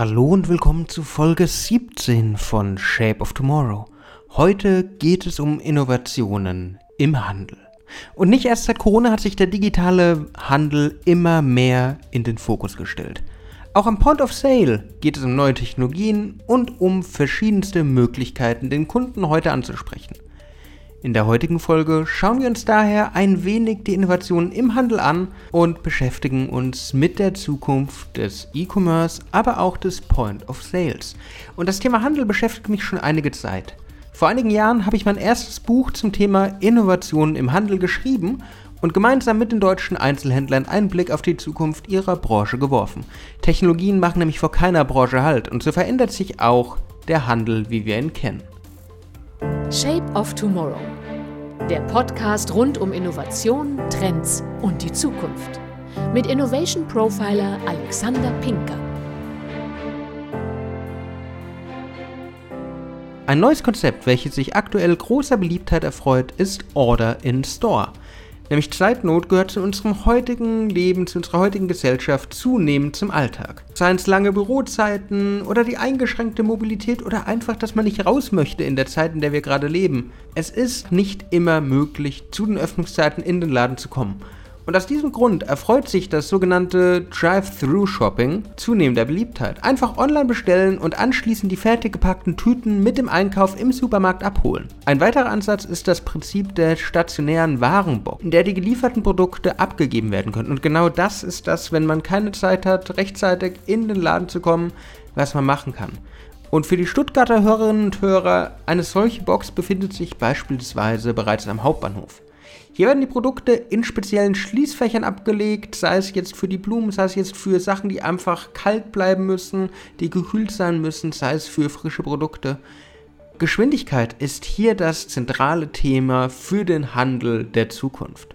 Hallo und willkommen zu Folge 17 von Shape of Tomorrow. Heute geht es um Innovationen im Handel. Und nicht erst seit Corona hat sich der digitale Handel immer mehr in den Fokus gestellt. Auch am Point of Sale geht es um neue Technologien und um verschiedenste Möglichkeiten, den Kunden heute anzusprechen. In der heutigen Folge schauen wir uns daher ein wenig die Innovationen im Handel an und beschäftigen uns mit der Zukunft des E-Commerce, aber auch des Point of Sales. Und das Thema Handel beschäftigt mich schon einige Zeit. Vor einigen Jahren habe ich mein erstes Buch zum Thema Innovationen im Handel geschrieben und gemeinsam mit den deutschen Einzelhändlern einen Blick auf die Zukunft ihrer Branche geworfen. Technologien machen nämlich vor keiner Branche Halt und so verändert sich auch der Handel, wie wir ihn kennen. Shape of Tomorrow. Der Podcast rund um Innovation, Trends und die Zukunft. Mit Innovation Profiler Alexander Pinker. Ein neues Konzept, welches sich aktuell großer Beliebtheit erfreut, ist Order in Store. Nämlich Zeitnot gehört zu unserem heutigen Leben, zu unserer heutigen Gesellschaft zunehmend zum Alltag. Seien es lange Bürozeiten oder die eingeschränkte Mobilität oder einfach, dass man nicht raus möchte in der Zeit, in der wir gerade leben. Es ist nicht immer möglich, zu den Öffnungszeiten in den Laden zu kommen. Und aus diesem Grund erfreut sich das sogenannte Drive-Thru-Shopping zunehmender Beliebtheit. Einfach online bestellen und anschließend die fertig gepackten Tüten mit dem Einkauf im Supermarkt abholen. Ein weiterer Ansatz ist das Prinzip der stationären Warenbox, in der die gelieferten Produkte abgegeben werden können. Und genau das ist das, wenn man keine Zeit hat, rechtzeitig in den Laden zu kommen, was man machen kann. Und für die Stuttgarter Hörerinnen und Hörer, eine solche Box befindet sich beispielsweise bereits am Hauptbahnhof. Hier werden die Produkte in speziellen Schließfächern abgelegt, sei es jetzt für die Blumen, sei es jetzt für Sachen, die einfach kalt bleiben müssen, die gekühlt sein müssen, sei es für frische Produkte. Geschwindigkeit ist hier das zentrale Thema für den Handel der Zukunft.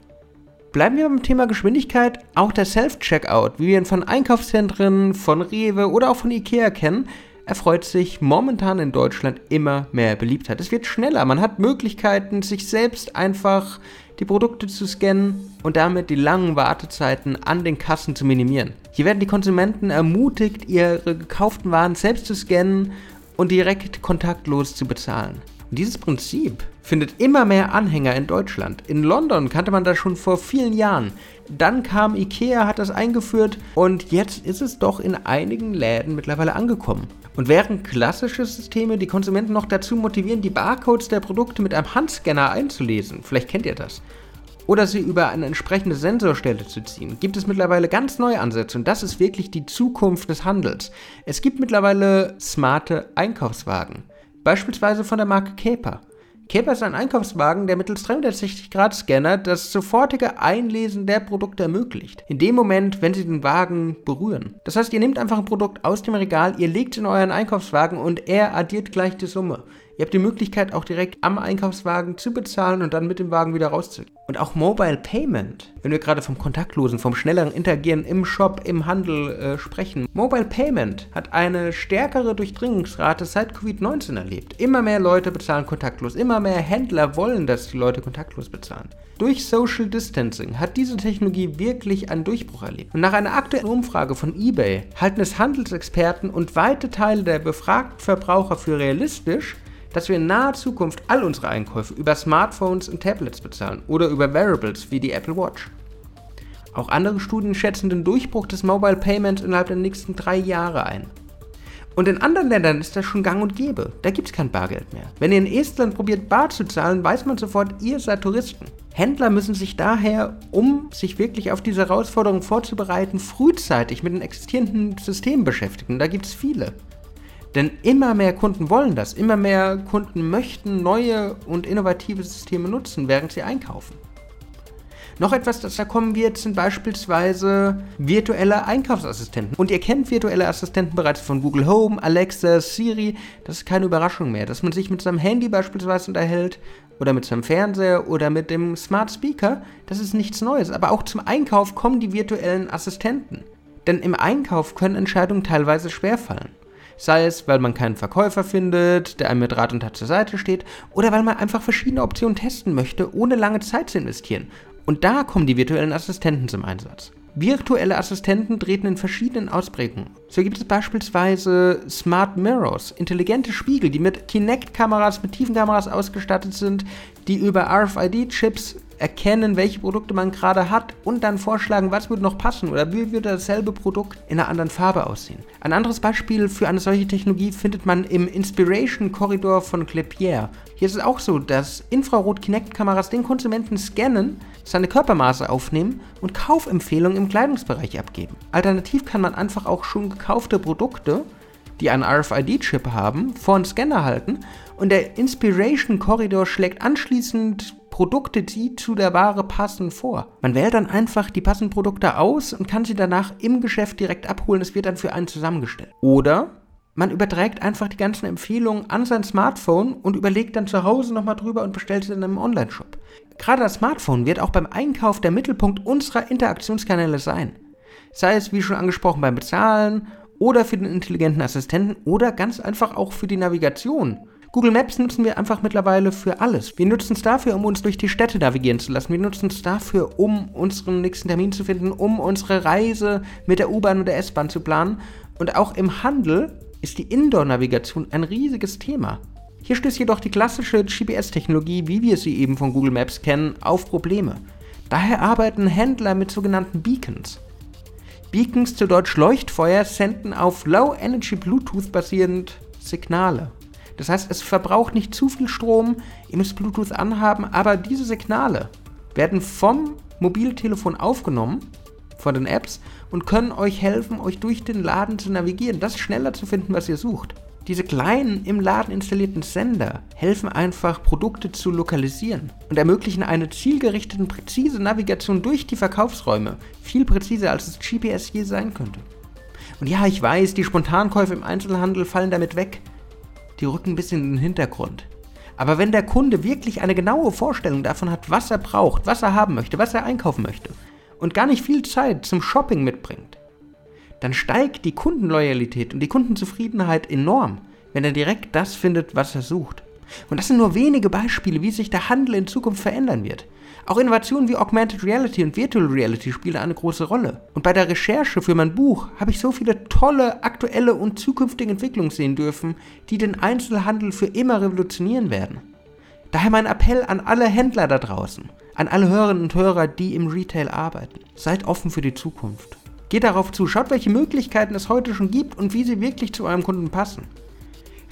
Bleiben wir beim Thema Geschwindigkeit. Auch der Self-Checkout, wie wir ihn von Einkaufszentren, von Rewe oder auch von Ikea kennen, erfreut sich momentan in Deutschland immer mehr Beliebtheit. Es wird schneller, man hat Möglichkeiten, sich selbst einfach die Produkte zu scannen und damit die langen Wartezeiten an den Kassen zu minimieren. Hier werden die Konsumenten ermutigt, ihre gekauften Waren selbst zu scannen und direkt kontaktlos zu bezahlen. Dieses Prinzip findet immer mehr Anhänger in Deutschland. In London kannte man das schon vor vielen Jahren. Dann kam IKEA, hat das eingeführt und jetzt ist es doch in einigen Läden mittlerweile angekommen. Und während klassische Systeme die Konsumenten noch dazu motivieren, die Barcodes der Produkte mit einem Handscanner einzulesen, vielleicht kennt ihr das, oder sie über eine entsprechende Sensorstelle zu ziehen, gibt es mittlerweile ganz neue Ansätze und das ist wirklich die Zukunft des Handels. Es gibt mittlerweile smarte Einkaufswagen, beispielsweise von der Marke Caper. Caper ist ein Einkaufswagen, der mittels 360-Grad-Scanner das sofortige Einlesen der Produkte ermöglicht. In dem Moment, wenn Sie den Wagen berühren. Das heißt, ihr nehmt einfach ein Produkt aus dem Regal, ihr legt es in euren Einkaufswagen und er addiert gleich die Summe. Ihr habt die Möglichkeit auch direkt am Einkaufswagen zu bezahlen und dann mit dem Wagen wieder rauszugehen. Und auch Mobile Payment, wenn wir gerade vom kontaktlosen, vom schnelleren Interagieren im Shop, im Handel äh, sprechen. Mobile Payment hat eine stärkere Durchdringungsrate seit Covid-19 erlebt. Immer mehr Leute bezahlen kontaktlos, immer mehr Händler wollen, dass die Leute kontaktlos bezahlen. Durch Social Distancing hat diese Technologie wirklich einen Durchbruch erlebt. Und nach einer aktuellen Umfrage von eBay halten es Handelsexperten und weite Teile der befragten Verbraucher für realistisch, dass wir in naher Zukunft all unsere Einkäufe über Smartphones und Tablets bezahlen oder über Wearables wie die Apple Watch. Auch andere Studien schätzen den Durchbruch des Mobile Payments innerhalb der nächsten drei Jahre ein. Und in anderen Ländern ist das schon gang und gäbe. Da gibt es kein Bargeld mehr. Wenn ihr in Estland probiert, bar zu zahlen, weiß man sofort, ihr seid Touristen. Händler müssen sich daher, um sich wirklich auf diese Herausforderung vorzubereiten, frühzeitig mit den existierenden Systemen beschäftigen. Da gibt es viele. Denn immer mehr Kunden wollen das, immer mehr Kunden möchten neue und innovative Systeme nutzen, während sie einkaufen. Noch etwas, das da kommen wird, sind beispielsweise virtuelle Einkaufsassistenten. Und ihr kennt virtuelle Assistenten bereits von Google Home, Alexa, Siri. Das ist keine Überraschung mehr, dass man sich mit seinem Handy beispielsweise unterhält oder mit seinem Fernseher oder mit dem Smart Speaker. Das ist nichts Neues. Aber auch zum Einkauf kommen die virtuellen Assistenten. Denn im Einkauf können Entscheidungen teilweise schwerfallen. Sei es, weil man keinen Verkäufer findet, der einem mit Rat und Tat zur Seite steht, oder weil man einfach verschiedene Optionen testen möchte, ohne lange Zeit zu investieren. Und da kommen die virtuellen Assistenten zum Einsatz. Virtuelle Assistenten treten in verschiedenen Ausprägungen. So gibt es beispielsweise Smart Mirrors, intelligente Spiegel, die mit Kinect-Kameras, mit Tiefenkameras ausgestattet sind, die über RFID-Chips erkennen, welche Produkte man gerade hat und dann vorschlagen, was würde noch passen oder wie würde dasselbe Produkt in einer anderen Farbe aussehen. Ein anderes Beispiel für eine solche Technologie findet man im Inspiration Korridor von Clepier. Hier ist es auch so, dass Infrarot-Kinect-Kameras den Konsumenten scannen, seine Körpermaße aufnehmen und Kaufempfehlungen im Kleidungsbereich abgeben. Alternativ kann man einfach auch schon gekaufte Produkte, die einen RFID-Chip haben, vor einen Scanner halten und der Inspiration Korridor schlägt anschließend Produkte, die zu der Ware passen, vor. Man wählt dann einfach die passenden Produkte aus und kann sie danach im Geschäft direkt abholen. Es wird dann für einen zusammengestellt. Oder man überträgt einfach die ganzen Empfehlungen an sein Smartphone und überlegt dann zu Hause nochmal drüber und bestellt sie dann im Online-Shop. Gerade das Smartphone wird auch beim Einkauf der Mittelpunkt unserer Interaktionskanäle sein. Sei es, wie schon angesprochen, beim Bezahlen oder für den intelligenten Assistenten oder ganz einfach auch für die Navigation. Google Maps nutzen wir einfach mittlerweile für alles. Wir nutzen es dafür, um uns durch die Städte navigieren zu lassen. Wir nutzen es dafür, um unseren nächsten Termin zu finden, um unsere Reise mit der U-Bahn oder S-Bahn zu planen. Und auch im Handel ist die Indoor-Navigation ein riesiges Thema. Hier stößt jedoch die klassische GPS-Technologie, wie wir sie eben von Google Maps kennen, auf Probleme. Daher arbeiten Händler mit sogenannten Beacons. Beacons zu Deutsch Leuchtfeuer senden auf Low Energy Bluetooth basierend Signale. Das heißt, es verbraucht nicht zu viel Strom, ihr müsst Bluetooth anhaben, aber diese Signale werden vom Mobiltelefon aufgenommen, von den Apps, und können euch helfen, euch durch den Laden zu navigieren, das schneller zu finden, was ihr sucht. Diese kleinen im Laden installierten Sender helfen einfach, Produkte zu lokalisieren und ermöglichen eine zielgerichtete, präzise Navigation durch die Verkaufsräume, viel präziser als es GPS je sein könnte. Und ja, ich weiß, die Spontankäufe im Einzelhandel fallen damit weg die rücken ein bisschen in den Hintergrund. Aber wenn der Kunde wirklich eine genaue Vorstellung davon hat, was er braucht, was er haben möchte, was er einkaufen möchte und gar nicht viel Zeit zum Shopping mitbringt, dann steigt die Kundenloyalität und die Kundenzufriedenheit enorm, wenn er direkt das findet, was er sucht. Und das sind nur wenige Beispiele, wie sich der Handel in Zukunft verändern wird. Auch Innovationen wie Augmented Reality und Virtual Reality spielen eine große Rolle. Und bei der Recherche für mein Buch habe ich so viele tolle aktuelle und zukünftige Entwicklungen sehen dürfen, die den Einzelhandel für immer revolutionieren werden. Daher mein Appell an alle Händler da draußen, an alle Hörerinnen und Hörer, die im Retail arbeiten. Seid offen für die Zukunft. Geht darauf zu, schaut, welche Möglichkeiten es heute schon gibt und wie sie wirklich zu eurem Kunden passen.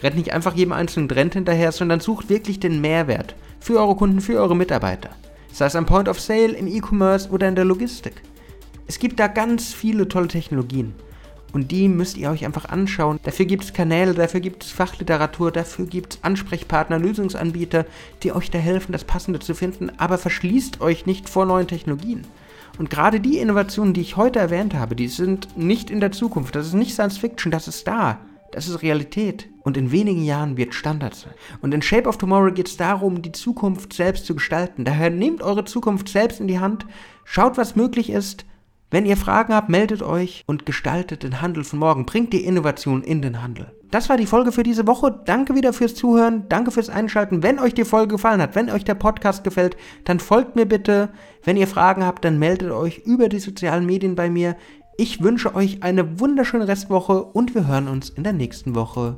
Rennt nicht einfach jedem einzelnen Trend hinterher, sondern sucht wirklich den Mehrwert für eure Kunden, für eure Mitarbeiter sei es am Point of Sale, im E-Commerce oder in der Logistik. Es gibt da ganz viele tolle Technologien. Und die müsst ihr euch einfach anschauen. Dafür gibt es Kanäle, dafür gibt es Fachliteratur, dafür gibt es Ansprechpartner, Lösungsanbieter, die euch da helfen, das Passende zu finden. Aber verschließt euch nicht vor neuen Technologien. Und gerade die Innovationen, die ich heute erwähnt habe, die sind nicht in der Zukunft. Das ist nicht Science Fiction, das ist da. Das ist Realität und in wenigen Jahren wird Standard sein. Und in Shape of Tomorrow geht es darum, die Zukunft selbst zu gestalten. Daher nehmt eure Zukunft selbst in die Hand, schaut, was möglich ist. Wenn ihr Fragen habt, meldet euch und gestaltet den Handel von morgen. Bringt die Innovation in den Handel. Das war die Folge für diese Woche. Danke wieder fürs Zuhören. Danke fürs Einschalten. Wenn euch die Folge gefallen hat, wenn euch der Podcast gefällt, dann folgt mir bitte. Wenn ihr Fragen habt, dann meldet euch über die sozialen Medien bei mir. Ich wünsche euch eine wunderschöne Restwoche und wir hören uns in der nächsten Woche.